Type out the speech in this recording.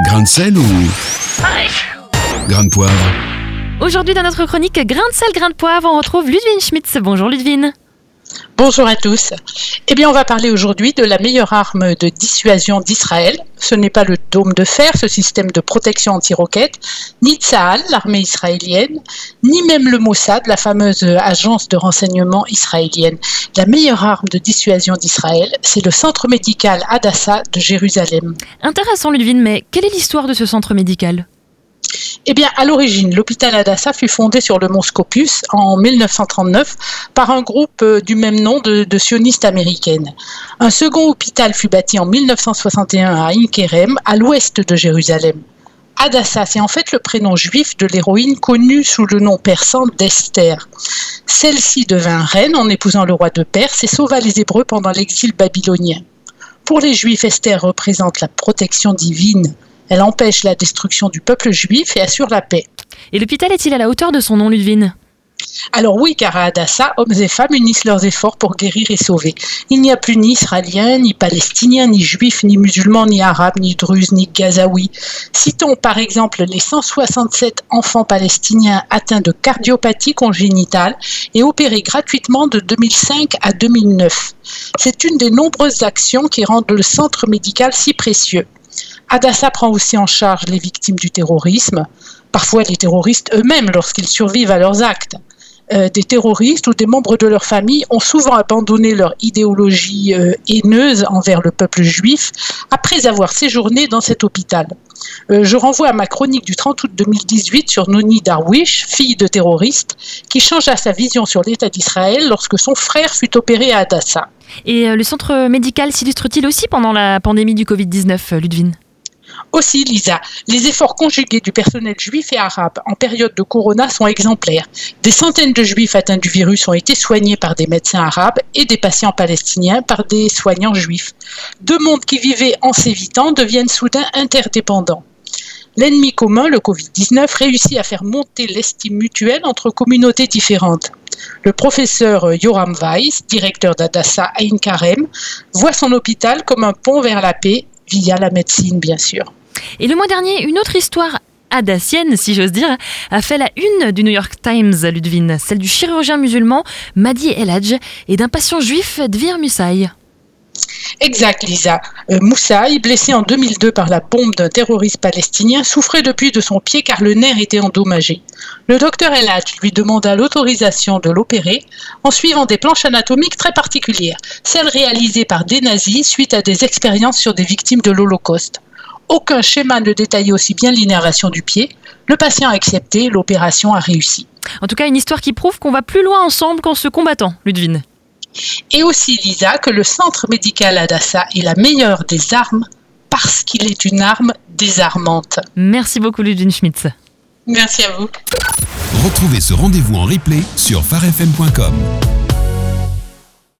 Grain de sel ou grain de poivre? Aujourd'hui, dans notre chronique Grain de sel, grain de poivre, on retrouve Ludwine Schmitz. Bonjour Ludwine. Bonjour à tous. Eh bien, on va parler aujourd'hui de la meilleure arme de dissuasion d'Israël. Ce n'est pas le dôme de fer, ce système de protection anti-roquettes, ni Tsahal, l'armée israélienne, ni même le Mossad, la fameuse agence de renseignement israélienne. La meilleure arme de dissuasion d'Israël, c'est le centre médical Hadassah de Jérusalem. Intéressant Ludwine, mais quelle est l'histoire de ce centre médical? Eh bien, à l'origine, l'hôpital Adassa fut fondé sur le mont Scopus en 1939 par un groupe euh, du même nom de, sionistes américaines. Un second hôpital fut bâti en 1961 à Inkerem, à l'ouest de Jérusalem. Adassa, c'est en fait le prénom juif de l'héroïne connue sous le nom persan d'Esther. Celle-ci devint reine en épousant le roi de Perse et sauva les Hébreux pendant l'exil babylonien. Pour les Juifs, Esther représente la protection divine elle empêche la destruction du peuple juif et assure la paix. Et l'hôpital est-il à la hauteur de son nom, Ludwine alors oui, car à Adassa, hommes et femmes unissent leurs efforts pour guérir et sauver. Il n'y a plus ni Israéliens, ni Palestiniens, ni Juifs, ni musulmans, ni Arabes, ni Druzes, ni Gazaouis. Citons par exemple les 167 enfants palestiniens atteints de cardiopathie congénitale et opérés gratuitement de 2005 à 2009. C'est une des nombreuses actions qui rendent le centre médical si précieux. Adassa prend aussi en charge les victimes du terrorisme, parfois les terroristes eux-mêmes lorsqu'ils survivent à leurs actes. Euh, des terroristes ou des membres de leur famille ont souvent abandonné leur idéologie euh, haineuse envers le peuple juif après avoir séjourné dans cet hôpital. Euh, je renvoie à ma chronique du 30 août 2018 sur Noni Darwish, fille de terroriste, qui changea sa vision sur l'État d'Israël lorsque son frère fut opéré à Adassa. Et le centre médical s'illustre-t-il aussi pendant la pandémie du Covid-19, Ludwine aussi, Lisa, les efforts conjugués du personnel juif et arabe en période de corona sont exemplaires. Des centaines de juifs atteints du virus ont été soignés par des médecins arabes et des patients palestiniens par des soignants juifs. Deux mondes qui vivaient en s'évitant deviennent soudain interdépendants. L'ennemi commun, le Covid-19, réussit à faire monter l'estime mutuelle entre communautés différentes. Le professeur Yoram Weiss, directeur d'Adassa Ain Karem, voit son hôpital comme un pont vers la paix via la médecine, bien sûr. Et le mois dernier, une autre histoire adassienne, si j'ose dire, a fait la une du New York Times, Ludwine, celle du chirurgien musulman Madi Eladj et d'un patient juif, Dvir Musaï. Exact, Lisa. Euh, Moussaï, blessé en 2002 par la bombe d'un terroriste palestinien, souffrait depuis de son pied car le nerf était endommagé. Le docteur Eladj lui demanda l'autorisation de l'opérer en suivant des planches anatomiques très particulières, celles réalisées par des nazis suite à des expériences sur des victimes de l'Holocauste. Aucun schéma ne détaillait aussi bien l'innervation du pied. Le patient a accepté, l'opération a réussi. En tout cas, une histoire qui prouve qu'on va plus loin ensemble qu'en se combattant, Ludwine. Et aussi, Lisa, que le centre médical Adassa est la meilleure des armes parce qu'il est une arme désarmante. Merci beaucoup, Ludwine Schmitz. Merci à vous. Retrouvez ce rendez-vous en replay sur farfm.com.